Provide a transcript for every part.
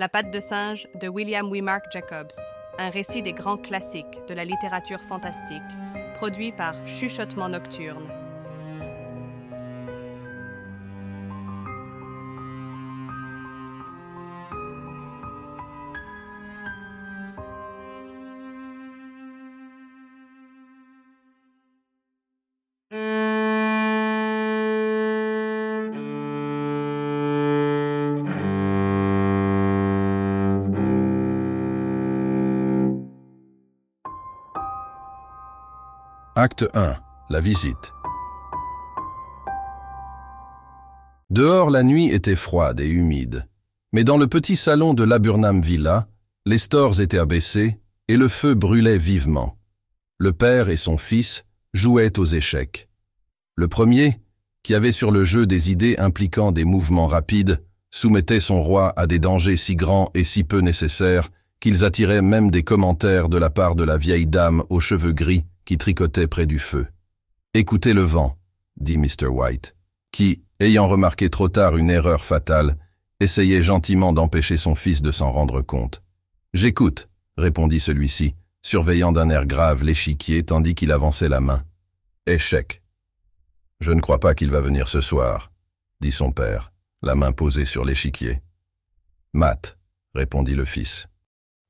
La patte de singe de William Wimark Jacobs, un récit des grands classiques de la littérature fantastique, produit par Chuchotement Nocturne. Acte 1. La visite. Dehors, la nuit était froide et humide. Mais dans le petit salon de Laburnham Villa, les stores étaient abaissés et le feu brûlait vivement. Le père et son fils jouaient aux échecs. Le premier, qui avait sur le jeu des idées impliquant des mouvements rapides, soumettait son roi à des dangers si grands et si peu nécessaires qu'ils attiraient même des commentaires de la part de la vieille dame aux cheveux gris qui tricotait près du feu. Écoutez le vent, dit Mr. White, qui, ayant remarqué trop tard une erreur fatale, essayait gentiment d'empêcher son fils de s'en rendre compte. J'écoute, répondit celui-ci, surveillant d'un air grave l'échiquier tandis qu'il avançait la main. Échec. Je ne crois pas qu'il va venir ce soir, dit son père, la main posée sur l'échiquier. Matt, répondit le fils.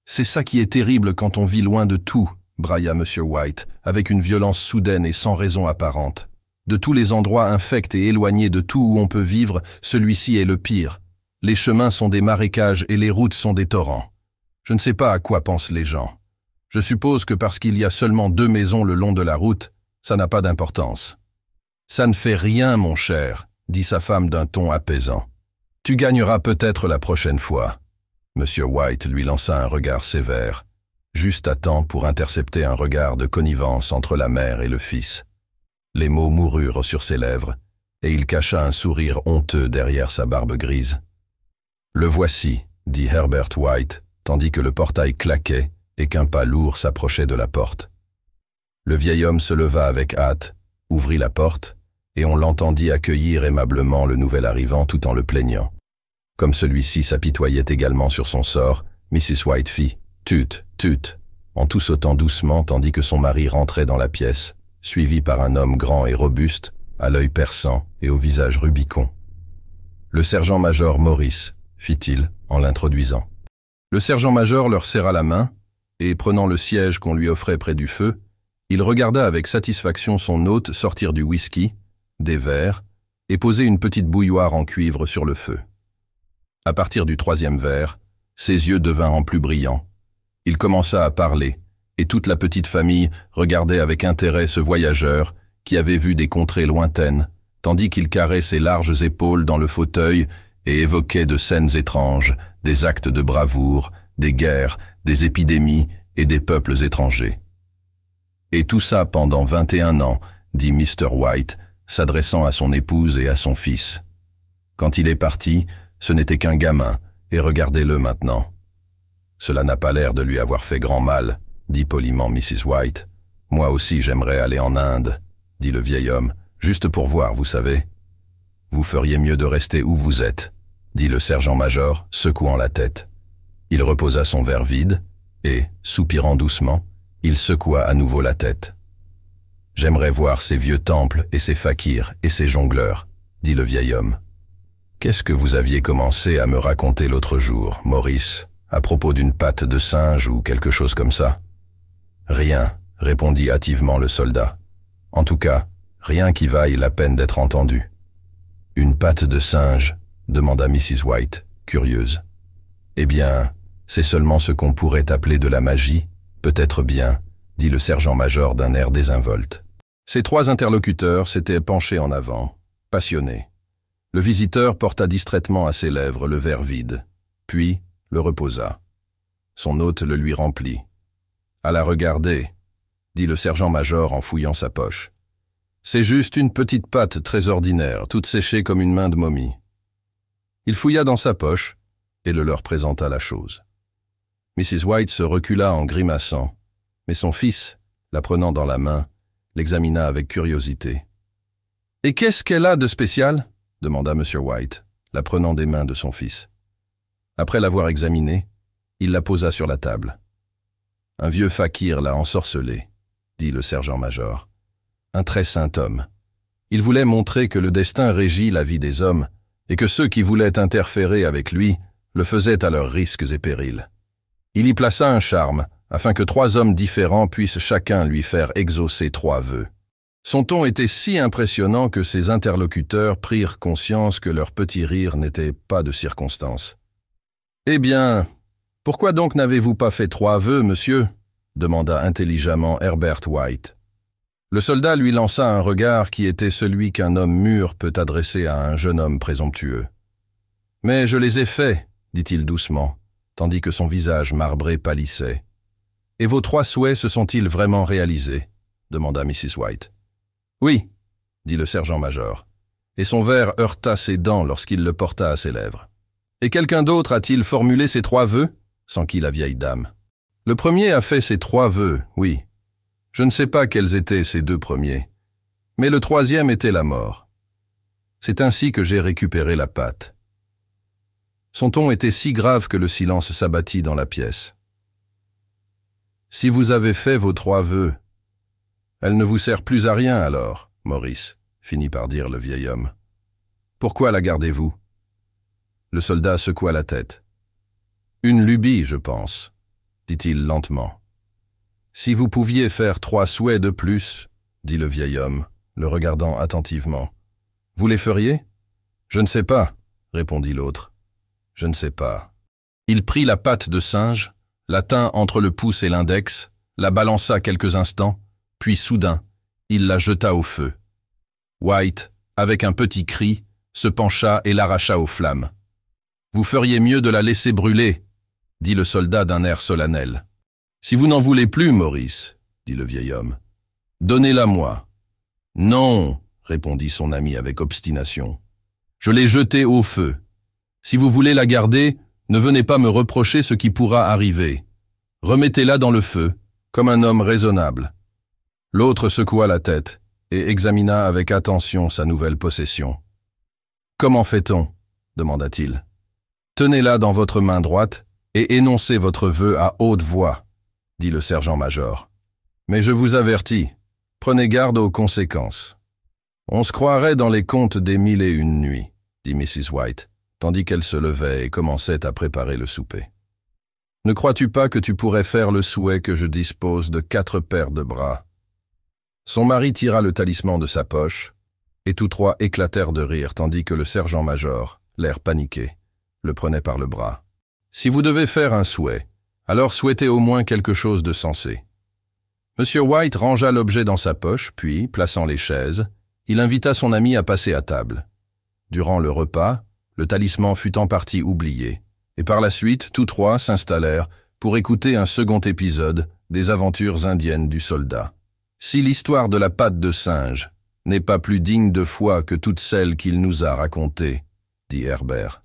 C'est ça qui est terrible quand on vit loin de tout, brailla M. White, avec une violence soudaine et sans raison apparente. De tous les endroits infects et éloignés de tout où on peut vivre, celui-ci est le pire. Les chemins sont des marécages et les routes sont des torrents. Je ne sais pas à quoi pensent les gens. Je suppose que parce qu'il y a seulement deux maisons le long de la route, ça n'a pas d'importance. Ça ne fait rien, mon cher, dit sa femme d'un ton apaisant. Tu gagneras peut-être la prochaine fois. M. White lui lança un regard sévère juste à temps pour intercepter un regard de connivence entre la mère et le fils. Les mots moururent sur ses lèvres, et il cacha un sourire honteux derrière sa barbe grise. Le voici, dit Herbert White, tandis que le portail claquait et qu'un pas lourd s'approchait de la porte. Le vieil homme se leva avec hâte, ouvrit la porte, et on l'entendit accueillir aimablement le nouvel arrivant tout en le plaignant. Comme celui-ci s'apitoyait également sur son sort, Mrs. White fit Tut, tut, en tout sautant doucement tandis que son mari rentrait dans la pièce, suivi par un homme grand et robuste, à l'œil perçant et au visage rubicon. Le sergent-major Maurice, fit-il, en l'introduisant. Le sergent-major leur serra la main, et prenant le siège qu'on lui offrait près du feu, il regarda avec satisfaction son hôte sortir du whisky, des verres, et poser une petite bouilloire en cuivre sur le feu. À partir du troisième verre, ses yeux devinrent plus brillants, il commença à parler, et toute la petite famille regardait avec intérêt ce voyageur qui avait vu des contrées lointaines, tandis qu'il carrait ses larges épaules dans le fauteuil et évoquait de scènes étranges, des actes de bravoure, des guerres, des épidémies et des peuples étrangers. Et tout ça pendant vingt et un ans, dit Mr. White, s'adressant à son épouse et à son fils. Quand il est parti, ce n'était qu'un gamin, et regardez-le maintenant. Cela n'a pas l'air de lui avoir fait grand mal, dit poliment Mrs. White. Moi aussi j'aimerais aller en Inde, dit le vieil homme, juste pour voir, vous savez. Vous feriez mieux de rester où vous êtes, dit le sergent-major, secouant la tête. Il reposa son verre vide, et, soupirant doucement, il secoua à nouveau la tête. J'aimerais voir ces vieux temples et ces fakirs et ces jongleurs, dit le vieil homme. Qu'est-ce que vous aviez commencé à me raconter l'autre jour, Maurice? À propos d'une patte de singe ou quelque chose comme ça Rien, répondit hâtivement le soldat. En tout cas, rien qui vaille la peine d'être entendu. Une patte de singe demanda Mrs. White, curieuse. Eh bien, c'est seulement ce qu'on pourrait appeler de la magie, peut-être bien, dit le sergent-major d'un air désinvolte. Ces trois interlocuteurs s'étaient penchés en avant, passionnés. Le visiteur porta distraitement à ses lèvres le verre vide, puis, le reposa. Son hôte le lui remplit. À la regarder, dit le sergent-major en fouillant sa poche. C'est juste une petite pâte très ordinaire, toute séchée comme une main de momie. Il fouilla dans sa poche et le leur présenta la chose. Mrs. White se recula en grimaçant, mais son fils, la prenant dans la main, l'examina avec curiosité. Et qu'est-ce qu'elle a de spécial? demanda M. White, la prenant des mains de son fils. Après l'avoir examinée, il la posa sur la table. Un vieux fakir l'a ensorcelé, dit le sergent-major. Un très saint homme. Il voulait montrer que le destin régit la vie des hommes et que ceux qui voulaient interférer avec lui le faisaient à leurs risques et périls. Il y plaça un charme, afin que trois hommes différents puissent chacun lui faire exaucer trois vœux. Son ton était si impressionnant que ses interlocuteurs prirent conscience que leur petit rire n'était pas de circonstance. Eh bien, pourquoi donc n'avez-vous pas fait trois vœux, monsieur? demanda intelligemment Herbert White. Le soldat lui lança un regard qui était celui qu'un homme mûr peut adresser à un jeune homme présomptueux. Mais je les ai faits, dit-il doucement, tandis que son visage marbré pâlissait. Et vos trois souhaits se sont-ils vraiment réalisés? demanda Mrs. White. Oui, dit le sergent-major, et son verre heurta ses dents lorsqu'il le porta à ses lèvres. Et quelqu'un d'autre a-t-il formulé ces trois vœux? S'enquit la vieille dame? Le premier a fait ses trois vœux, oui. Je ne sais pas quels étaient ces deux premiers, mais le troisième était la mort. C'est ainsi que j'ai récupéré la pâte. Son ton était si grave que le silence s'abattit dans la pièce. Si vous avez fait vos trois vœux, elle ne vous sert plus à rien alors, Maurice, finit par dire le vieil homme. Pourquoi la gardez-vous? Le soldat secoua la tête. Une lubie, je pense, dit-il lentement. Si vous pouviez faire trois souhaits de plus, dit le vieil homme, le regardant attentivement, vous les feriez? Je ne sais pas, répondit l'autre. Je ne sais pas. Il prit la patte de singe, la tint entre le pouce et l'index, la balança quelques instants, puis soudain, il la jeta au feu. White, avec un petit cri, se pencha et l'arracha aux flammes. Vous feriez mieux de la laisser brûler, dit le soldat d'un air solennel. Si vous n'en voulez plus, Maurice, dit le vieil homme, donnez-la moi. Non, répondit son ami avec obstination. Je l'ai jetée au feu. Si vous voulez la garder, ne venez pas me reprocher ce qui pourra arriver. Remettez-la dans le feu, comme un homme raisonnable. L'autre secoua la tête et examina avec attention sa nouvelle possession. Comment fait-on? demanda-t-il. Tenez-la dans votre main droite et énoncez votre vœu à haute voix, dit le sergent-major. Mais je vous avertis, prenez garde aux conséquences. On se croirait dans les contes des mille et une nuits, dit Mrs. White, tandis qu'elle se levait et commençait à préparer le souper. Ne crois-tu pas que tu pourrais faire le souhait que je dispose de quatre paires de bras? Son mari tira le talisman de sa poche, et tous trois éclatèrent de rire tandis que le sergent-major, l'air paniqué, le prenait par le bras. Si vous devez faire un souhait, alors souhaitez au moins quelque chose de sensé. Monsieur White rangea l'objet dans sa poche, puis, plaçant les chaises, il invita son ami à passer à table. Durant le repas, le talisman fut en partie oublié, et par la suite, tous trois s'installèrent pour écouter un second épisode des aventures indiennes du soldat. Si l'histoire de la patte de singe n'est pas plus digne de foi que toutes celles qu'il nous a racontées, dit Herbert,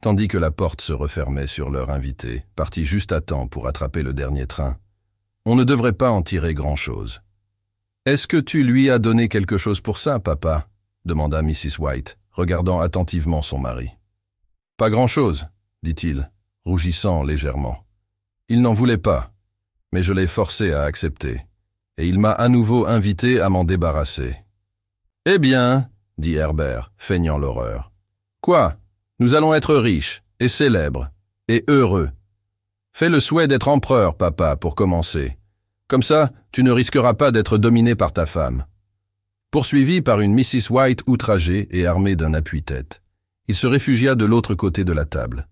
tandis que la porte se refermait sur leur invité, parti juste à temps pour attraper le dernier train, on ne devrait pas en tirer grand-chose. Est-ce que tu lui as donné quelque chose pour ça, papa? demanda Mrs. White, regardant attentivement son mari. Pas grand-chose, dit-il, rougissant légèrement. Il n'en voulait pas, mais je l'ai forcé à accepter et il m'a à nouveau invité à m'en débarrasser. Eh bien, dit Herbert, feignant l'horreur. Quoi? Nous allons être riches, et célèbres, et heureux. Fais le souhait d'être empereur, papa, pour commencer. Comme ça, tu ne risqueras pas d'être dominé par ta femme. Poursuivi par une Mrs. White outragée et armée d'un appui-tête, il se réfugia de l'autre côté de la table.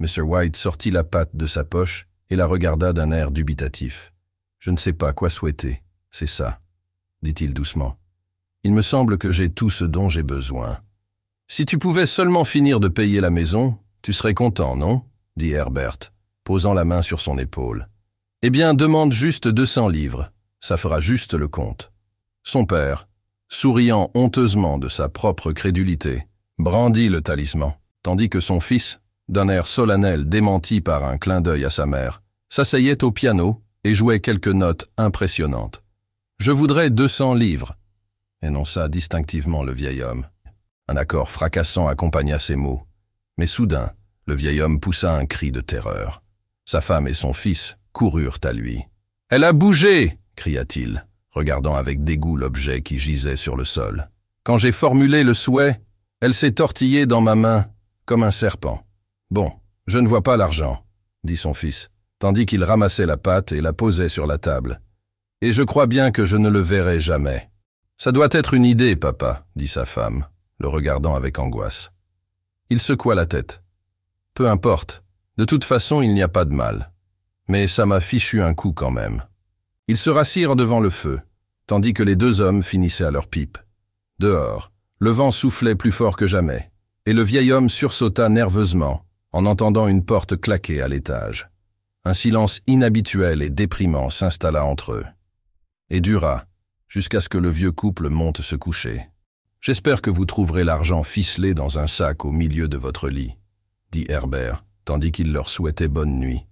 Mr. White sortit la patte de sa poche et la regarda d'un air dubitatif. Je ne sais pas quoi souhaiter, c'est ça, dit-il doucement. Il me semble que j'ai tout ce dont j'ai besoin. Si tu pouvais seulement finir de payer la maison, tu serais content, non? dit Herbert, posant la main sur son épaule. Eh bien, demande juste deux cents livres, ça fera juste le compte. Son père, souriant honteusement de sa propre crédulité, brandit le talisman, tandis que son fils, d'un air solennel démenti par un clin d'œil à sa mère, s'asseyait au piano et jouait quelques notes impressionnantes. Je voudrais deux cents livres, énonça distinctivement le vieil homme. Un accord fracassant accompagna ces mots. Mais soudain, Le vieil homme poussa un cri de terreur. Sa femme et son fils coururent à lui. Elle a bougé cria-t-il, regardant avec dégoût l'objet qui gisait sur le sol. Quand j'ai formulé le souhait, elle s'est tortillée dans ma main comme un serpent. Bon, je ne vois pas l'argent, dit son fils, tandis qu'il ramassait la pâte et la posait sur la table. Et je crois bien que je ne le verrai jamais. Ça doit être une idée, papa, dit sa femme, le regardant avec angoisse. Il secoua la tête. Peu importe, de toute façon il n'y a pas de mal. Mais ça m'a fichu un coup quand même. Ils se rassirent devant le feu, tandis que les deux hommes finissaient à leur pipe. Dehors, le vent soufflait plus fort que jamais, et le vieil homme sursauta nerveusement en entendant une porte claquer à l'étage. Un silence inhabituel et déprimant s'installa entre eux, et dura jusqu'à ce que le vieux couple monte se coucher. J'espère que vous trouverez l'argent ficelé dans un sac au milieu de votre lit, dit Herbert, tandis qu'il leur souhaitait bonne nuit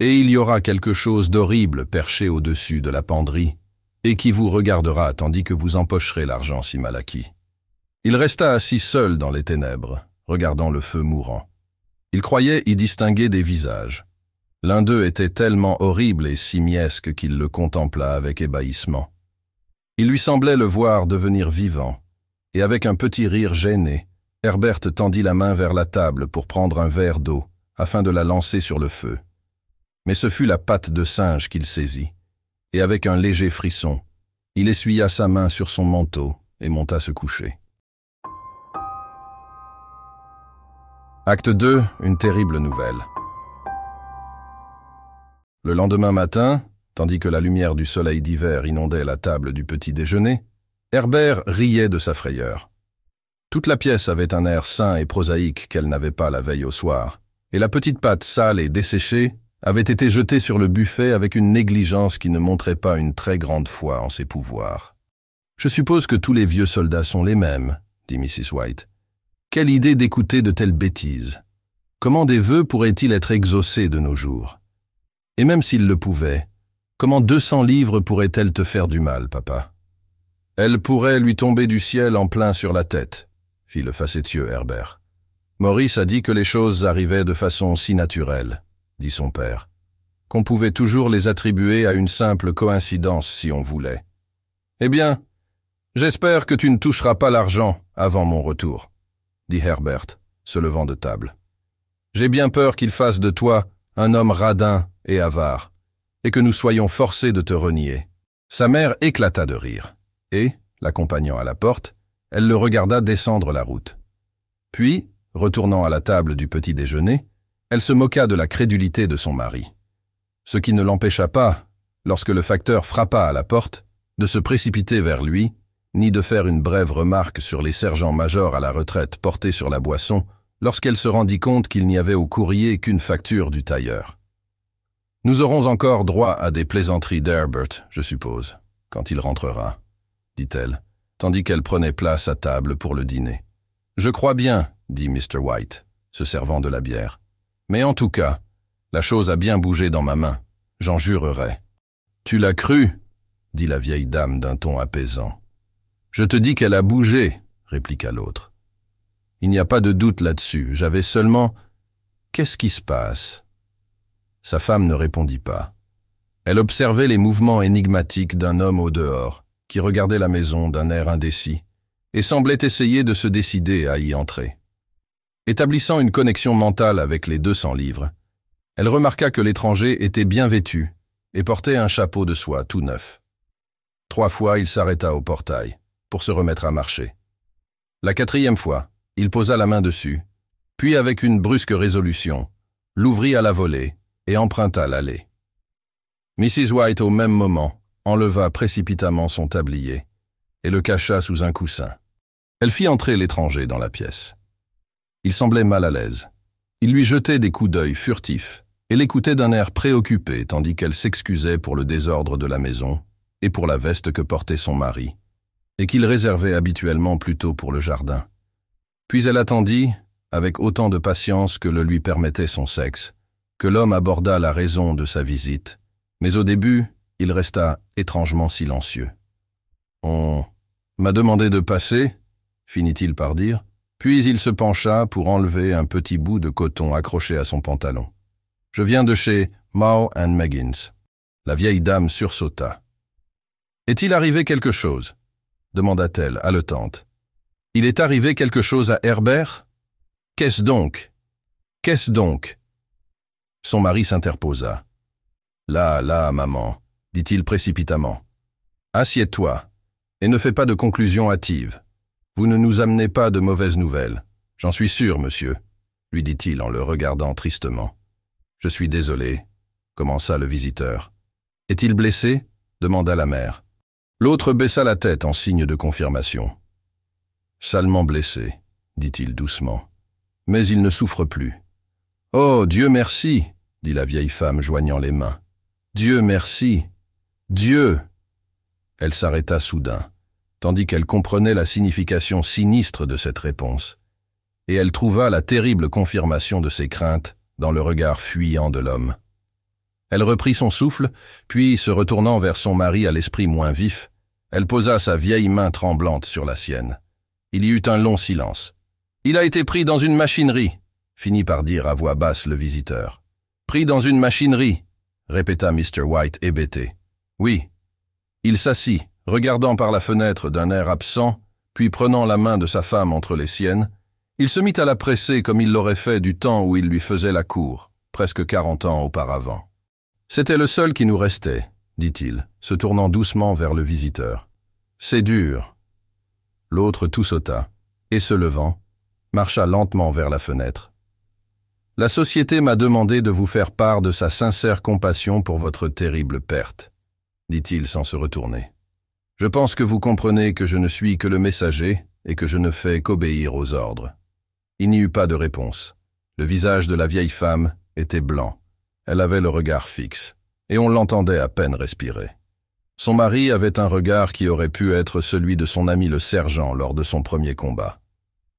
et il y aura quelque chose d'horrible perché au-dessus de la penderie, et qui vous regardera tandis que vous empocherez l'argent si mal acquis. Il resta assis seul dans les ténèbres, regardant le feu mourant. Il croyait y distinguer des visages. L'un d'eux était tellement horrible et simiesque qu'il le contempla avec ébahissement. Il lui semblait le voir devenir vivant, et avec un petit rire gêné, Herbert tendit la main vers la table pour prendre un verre d'eau, afin de la lancer sur le feu mais ce fut la patte de singe qu'il saisit, et avec un léger frisson, il essuya sa main sur son manteau et monta se coucher. Acte 2, une terrible nouvelle. Le lendemain matin, tandis que la lumière du soleil d'hiver inondait la table du petit déjeuner, Herbert riait de sa frayeur. Toute la pièce avait un air sain et prosaïque qu'elle n'avait pas la veille au soir, et la petite pâte sale et desséchée avait été jeté sur le buffet avec une négligence qui ne montrait pas une très grande foi en ses pouvoirs. Je suppose que tous les vieux soldats sont les mêmes, dit Mrs. White. Quelle idée d'écouter de telles bêtises. Comment des vœux pourraient-ils être exaucés de nos jours? Et même s'ils le pouvaient, comment deux cents livres pourraient-elles te faire du mal, papa? Elle pourrait lui tomber du ciel en plein sur la tête, fit le facétieux Herbert. Maurice a dit que les choses arrivaient de façon si naturelle dit son père, qu'on pouvait toujours les attribuer à une simple coïncidence si on voulait. Eh bien, j'espère que tu ne toucheras pas l'argent avant mon retour, dit Herbert, se levant de table. J'ai bien peur qu'il fasse de toi un homme radin et avare, et que nous soyons forcés de te renier. Sa mère éclata de rire, et, l'accompagnant à la porte, elle le regarda descendre la route. Puis, retournant à la table du petit déjeuner, elle se moqua de la crédulité de son mari. Ce qui ne l'empêcha pas, lorsque le facteur frappa à la porte, de se précipiter vers lui, ni de faire une brève remarque sur les sergents-majors à la retraite portés sur la boisson, lorsqu'elle se rendit compte qu'il n'y avait au courrier qu'une facture du tailleur. Nous aurons encore droit à des plaisanteries d'Herbert, je suppose, quand il rentrera, dit-elle, tandis qu'elle prenait place à table pour le dîner. Je crois bien, dit Mr. White, se servant de la bière. Mais en tout cas, la chose a bien bougé dans ma main, j'en jurerai. Tu l'as cru dit la vieille dame d'un ton apaisant. Je te dis qu'elle a bougé, répliqua l'autre. Il n'y a pas de doute là-dessus, j'avais seulement... Qu'est-ce qui se passe? Sa femme ne répondit pas. Elle observait les mouvements énigmatiques d'un homme au dehors, qui regardait la maison d'un air indécis, et semblait essayer de se décider à y entrer. Établissant une connexion mentale avec les 200 livres, elle remarqua que l'étranger était bien vêtu et portait un chapeau de soie tout neuf. Trois fois, il s'arrêta au portail pour se remettre à marcher. La quatrième fois, il posa la main dessus, puis avec une brusque résolution, l'ouvrit à la volée et emprunta l'allée. Mrs. White, au même moment, enleva précipitamment son tablier et le cacha sous un coussin. Elle fit entrer l'étranger dans la pièce. Il semblait mal à l'aise. Il lui jetait des coups d'œil furtifs et l'écoutait d'un air préoccupé tandis qu'elle s'excusait pour le désordre de la maison et pour la veste que portait son mari, et qu'il réservait habituellement plutôt pour le jardin. Puis elle attendit, avec autant de patience que le lui permettait son sexe, que l'homme aborda la raison de sa visite, mais au début, il resta étrangement silencieux. On m'a demandé de passer, finit-il par dire, Puis il se pencha pour enlever un petit bout de coton accroché à son pantalon. Je viens de chez Mao and Meggins. La vieille dame sursauta. Est-il arrivé quelque chose? demanda-t-elle, haletante. Il est arrivé quelque chose à Herbert? Qu'est-ce donc? Qu'est-ce donc? Son mari s'interposa. Là, là, maman, dit-il précipitamment. Assieds-toi, et ne fais pas de conclusions hâtives. Vous ne nous amenez pas de mauvaises nouvelles. J'en suis sûr, monsieur, lui dit-il en le regardant tristement. Je suis désolé, commença le visiteur. Est-il blessé? demanda la mère. L'autre baissa la tête en signe de confirmation. Salement blessé, dit-il doucement. Mais il ne souffre plus. Oh, Dieu merci, dit la vieille femme joignant les mains. Dieu merci. Dieu. Elle s'arrêta soudain, tandis qu'elle comprenait la signification sinistre de cette réponse. Et elle trouva la terrible confirmation de ses craintes dans le regard fuyant de l'homme. Elle reprit son souffle, puis, se retournant vers son mari à l'esprit moins vif, elle posa sa vieille main tremblante sur la sienne. Il y eut un long silence. Il a été pris dans une machinerie, finit par dire à voix basse le visiteur. Pris dans une machinerie, répéta Mr. White hébété. Oui. Il s'assit, regardant par la fenêtre d'un air absent, puis prenant la main de sa femme entre les siennes, il se mit à la presser comme il l'aurait fait du temps où il lui faisait la cour, presque quarante ans auparavant. C'était le seul qui nous restait, dit-il, se tournant doucement vers le visiteur. C'est dur. L'autre tout sauta, et se levant, marcha lentement vers la fenêtre. La société m'a demandé de vous faire part de sa sincère compassion pour votre terrible perte, dit-il sans se retourner. Je pense que vous comprenez que je ne suis que le messager et que je ne fais qu'obéir aux ordres. Il n'y eut pas de réponse. Le visage de la vieille femme était blanc. Elle avait le regard fixe, et on l'entendait à peine respirer. Son mari avait un regard qui aurait pu être celui de son ami le sergent lors de son premier combat.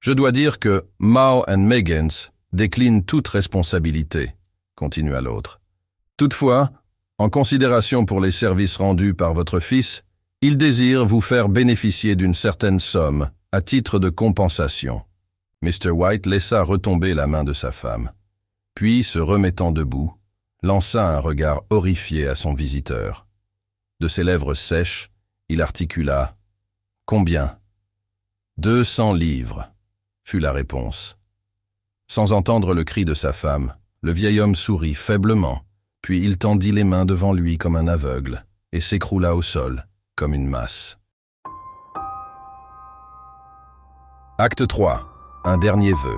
Je dois dire que Mao and Meggins décline toute responsabilité, continua l'autre. Toutefois, en considération pour les services rendus par votre fils, il désire vous faire bénéficier d'une certaine somme à titre de compensation. Mr. White laissa retomber la main de sa femme, puis, se remettant debout, lança un regard horrifié à son visiteur. De ses lèvres sèches, il articula Combien Deux cents livres, fut la réponse. Sans entendre le cri de sa femme, le vieil homme sourit faiblement, puis il tendit les mains devant lui comme un aveugle et s'écroula au sol comme une masse. Acte 3. Un dernier vœu.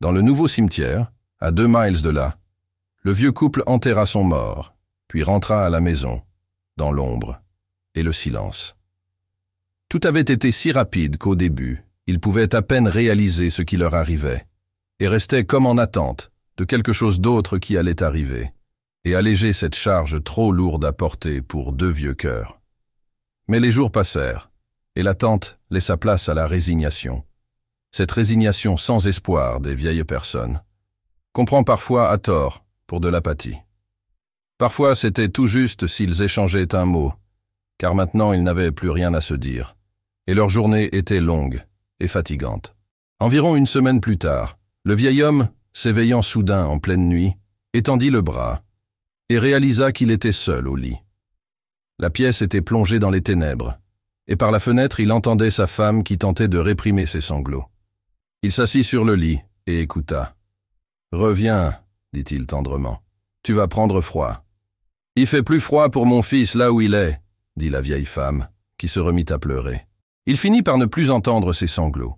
Dans le nouveau cimetière, à deux miles de là, le vieux couple enterra son mort, puis rentra à la maison, dans l'ombre et le silence. Tout avait été si rapide qu'au début, ils pouvaient à peine réaliser ce qui leur arrivait, et restaient comme en attente de quelque chose d'autre qui allait arriver, et alléger cette charge trop lourde à porter pour deux vieux cœurs. Mais les jours passèrent, et l'attente laissa place à la résignation. Cette résignation sans espoir des vieilles personnes comprend parfois à tort pour de l'apathie. Parfois c'était tout juste s'ils échangeaient un mot, car maintenant ils n'avaient plus rien à se dire, et leur journée était longue et fatigante. Environ une semaine plus tard, le vieil homme, s'éveillant soudain en pleine nuit, étendit le bras et réalisa qu'il était seul au lit. La pièce était plongée dans les ténèbres, et par la fenêtre il entendait sa femme qui tentait de réprimer ses sanglots. Il s'assit sur le lit et écouta. Reviens, dit-il tendrement. Tu vas prendre froid. Il fait plus froid pour mon fils là où il est, dit la vieille femme, qui se remit à pleurer. Il finit par ne plus entendre ses sanglots.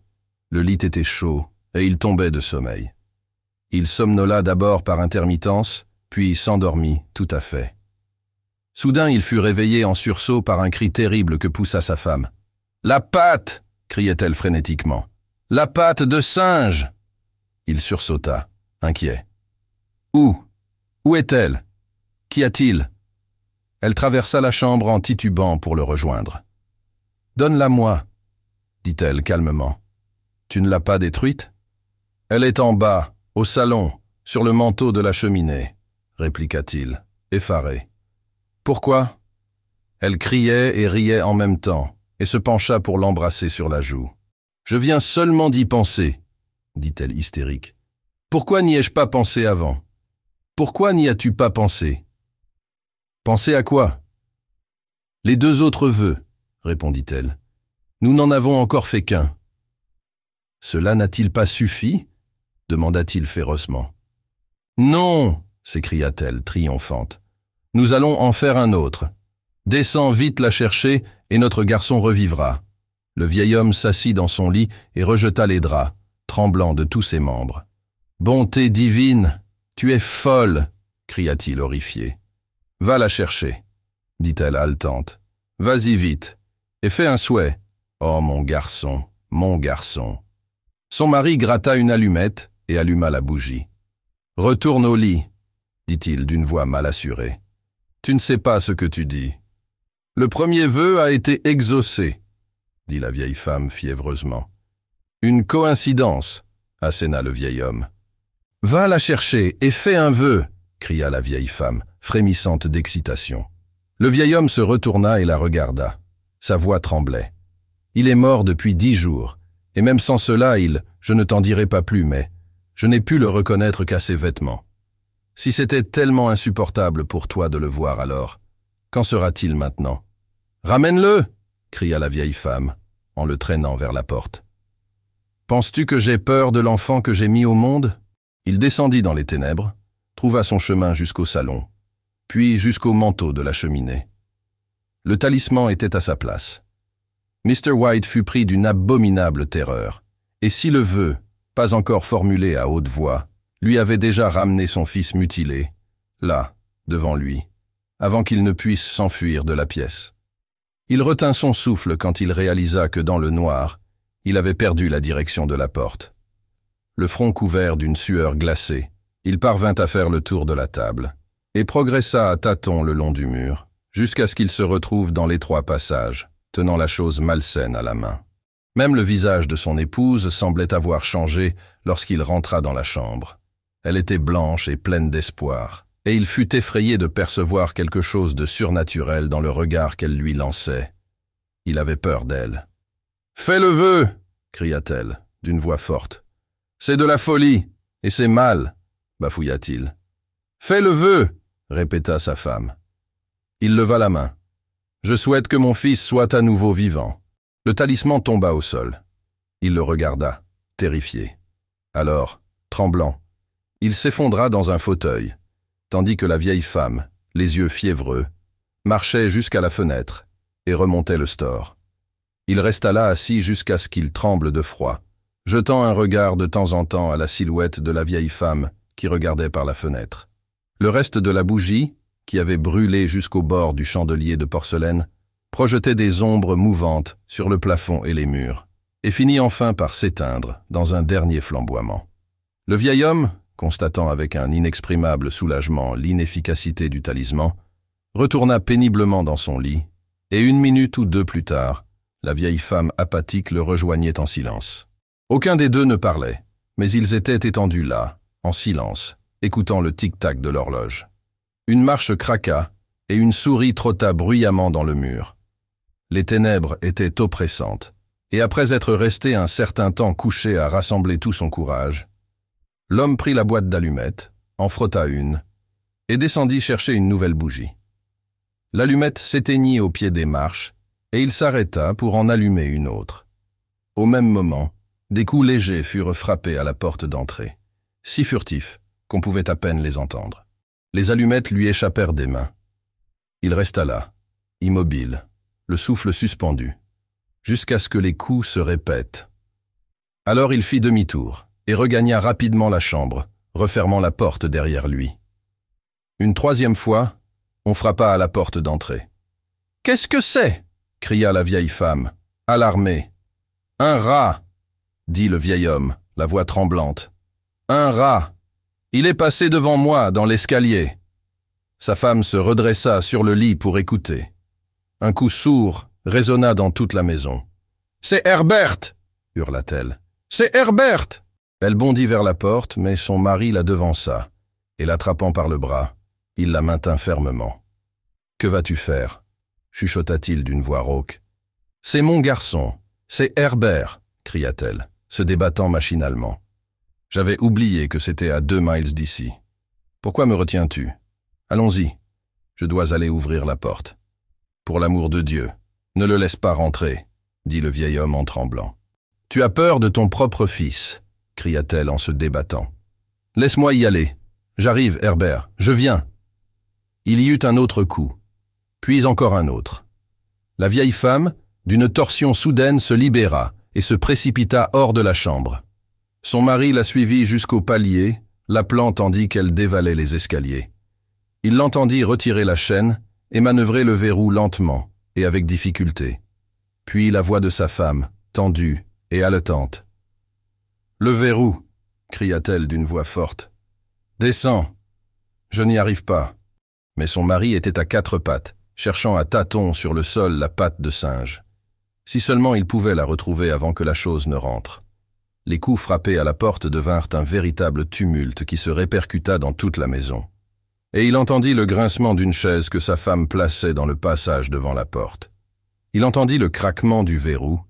Le lit était chaud, et il tombait de sommeil. Il somnola d'abord par intermittence, puis s'endormit tout à fait. Soudain il fut réveillé en sursaut par un cri terrible que poussa sa femme. La patte criait-elle frénétiquement. La patte de singe Il sursauta inquiet. Où? Où est-elle? Qu'y a-t-il? Elle traversa la chambre en titubant pour le rejoindre. Donne-la-moi, dit-elle calmement. Tu ne l'as pas détruite? Elle est en bas, au salon, sur le manteau de la cheminée, répliqua-t-il, effaré. Pourquoi? Elle criait et riait en même temps, et se pencha pour l'embrasser sur la joue. Je viens seulement d'y penser, dit-elle hystérique. Pourquoi n'y ai-je pas pensé avant? Pourquoi n'y as-tu pas pensé? Pensé à quoi? Les deux autres vœux, répondit-elle. Nous n'en avons encore fait qu'un. Cela n'a-t-il pas suffi? Demanda-t-il férocement. Non, s'écria-t-elle, triomphante. Nous allons en faire un autre. Descends vite la chercher, et notre garçon revivra. Le vieil homme s'assit dans son lit et rejeta les draps, tremblant de tous ses membres. Bonté divine, tu es folle, cria-t-il horrifié. Va la chercher, dit-elle haletante. Vas-y vite, et fais un souhait. Oh mon garçon, mon garçon. Son mari gratta une allumette et alluma la bougie. Retourne au lit, dit-il d'une voix mal assurée. Tu ne sais pas ce que tu dis. Le premier vœu a été exaucé, dit la vieille femme fiévreusement. Une coïncidence, asséna le vieil homme. Va la chercher et fais un vœu, cria la vieille femme, frémissante d'excitation. Le vieil homme se retourna et la regarda. Sa voix tremblait. Il est mort depuis dix jours, et même sans cela, il, je ne t'en dirai pas plus, mais je n'ai pu le reconnaître qu'à ses vêtements. Si c'était tellement insupportable pour toi de le voir alors, qu'en sera-t-il maintenant? Ramène-le cria la vieille femme, en le traînant vers la porte. Penses-tu que j'ai peur de l'enfant que j'ai mis au monde? Il descendit dans les ténèbres, trouva son chemin jusqu'au salon, puis jusqu'au manteau de la cheminée. Le talisman était à sa place. Mr. White fut pris d'une abominable terreur, et si le vœu, pas encore formulé à haute voix, lui avait déjà ramené son fils mutilé, là, devant lui, avant qu'il ne puisse s'enfuir de la pièce. Il retint son souffle quand il réalisa que dans le noir, il avait perdu la direction de la porte. Le front couvert d'une sueur glacée, il parvint à faire le tour de la table, et progressa à tâtons le long du mur, jusqu'à ce qu'il se retrouve dans l'étroit passage, tenant la chose malsaine à la main. Même le visage de son épouse semblait avoir changé lorsqu'il rentra dans la chambre. Elle était blanche et pleine d'espoir, et il fut effrayé de percevoir quelque chose de surnaturel dans le regard qu'elle lui lançait. Il avait peur d'elle. Fais le vœu cria-t-elle, d'une voix forte. C'est de la folie, et c'est mal, bafouilla-t-il. Fais le vœu répéta sa femme. Il leva la main. Je souhaite que mon fils soit à nouveau vivant. Le talisman tomba au sol. Il le regarda, terrifié. Alors, tremblant, il s'effondra dans un fauteuil, tandis que la vieille femme, les yeux fiévreux, marchait jusqu'à la fenêtre et remontait le store. Il resta là assis jusqu'à ce qu'il tremble de froid, jetant un regard de temps en temps à la silhouette de la vieille femme qui regardait par la fenêtre. Le reste de la bougie, qui avait brûlé jusqu'au bord du chandelier de porcelaine, projetait des ombres mouvantes sur le plafond et les murs, et finit enfin par s'éteindre dans un dernier flamboiement. Le vieil homme, constatant avec un inexprimable soulagement l'inefficacité du talisman, retourna péniblement dans son lit, et une minute ou deux plus tard, la vieille femme apathique le rejoignait en silence. Aucun des deux ne parlait, mais ils étaient étendus là, en silence, écoutant le tic-tac de l'horloge. Une marche craqua, et une souris trotta bruyamment dans le mur. Les ténèbres étaient oppressantes, et après être resté un certain temps couché à rassembler tout son courage, l'homme prit la boîte d'allumettes, en frotta une, et descendit chercher une nouvelle bougie. L'allumette s'éteignit au pied des marches, et il s'arrêta pour en allumer une autre. Au même moment, des coups légers furent frappés à la porte d'entrée, si furtifs qu'on pouvait à peine les entendre. Les allumettes lui échappèrent des mains. Il resta là, immobile, le souffle suspendu, jusqu'à ce que les coups se répètent. Alors il fit demi-tour et regagna rapidement la chambre, refermant la porte derrière lui. Une troisième fois, on frappa à la porte d'entrée. Qu'est-ce que c'est? cria la vieille femme, alarmée. Un rat dit le vieil homme, la voix tremblante. Un rat il est passé devant moi dans l'escalier. Sa femme se redressa sur le lit pour écouter. Un coup sourd résonna dans toute la maison. C'est Herbert hurla-t-elle. C'est Herbert Elle bondit vers la porte, mais son mari la devança, et l'attrapant par le bras, il la maintint fermement. Que vas-tu faire? chuchota-t-il d'une voix rauque. C'est mon garçon, c'est Herbert, cria-t-elle, se débattant machinalement. J'avais oublié que c'était à deux miles d'ici. Pourquoi me retiens-tu? Allons-y. Je dois aller ouvrir la porte. Pour l'amour de Dieu, ne le laisse pas rentrer, dit le vieil homme en tremblant. Tu as peur de ton propre fils, cria-t-elle en se débattant. Laisse-moi y aller. J'arrive, Herbert, je viens. Il y eut un autre coup, puis encore un autre. La vieille femme, d'une torsion soudaine, se libéra et se précipita hors de la chambre. Son mari la suivit jusqu'au palier, l'appelant tandis qu'elle dévalait les escaliers. Il l'entendit retirer la chaîne et manœuvrer le verrou lentement et avec difficulté. Puis la voix de sa femme, tendue et haletante. Le verrou, cria-t-elle d'une voix forte. Descends. Je n'y arrive pas. Mais son mari était à quatre pattes, cherchant à tâtons sur le sol la patte de singe. Si seulement il pouvait la retrouver avant que la chose ne rentre. Les coups frappés à la porte devinrent un véritable tumulte qui se répercuta dans toute la maison. Et il entendit le grincement d'une chaise que sa femme plaçait dans le passage devant la porte. Il entendit le craquement du verrou,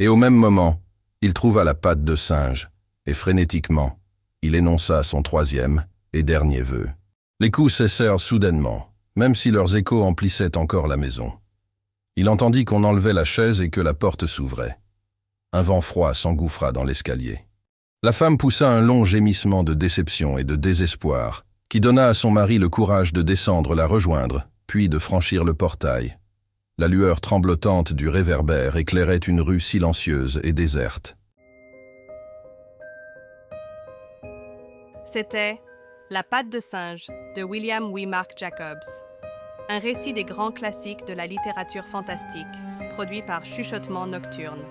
et au même moment, il trouva la patte de singe, et frénétiquement, il énonça son troisième et dernier vœu. Les coups cessèrent soudainement, même si leurs échos emplissaient encore la maison. Il entendit qu'on enlevait la chaise et que la porte s'ouvrait. Un vent froid s'engouffra dans l'escalier. La femme poussa un long gémissement de déception et de désespoir, qui donna à son mari le courage de descendre la rejoindre, puis de franchir le portail. La lueur tremblotante du réverbère éclairait une rue silencieuse et déserte. C'était La patte de singe de William Mark Jacobs. Un récit des grands classiques de la littérature fantastique, produit par Chuchotement Nocturne.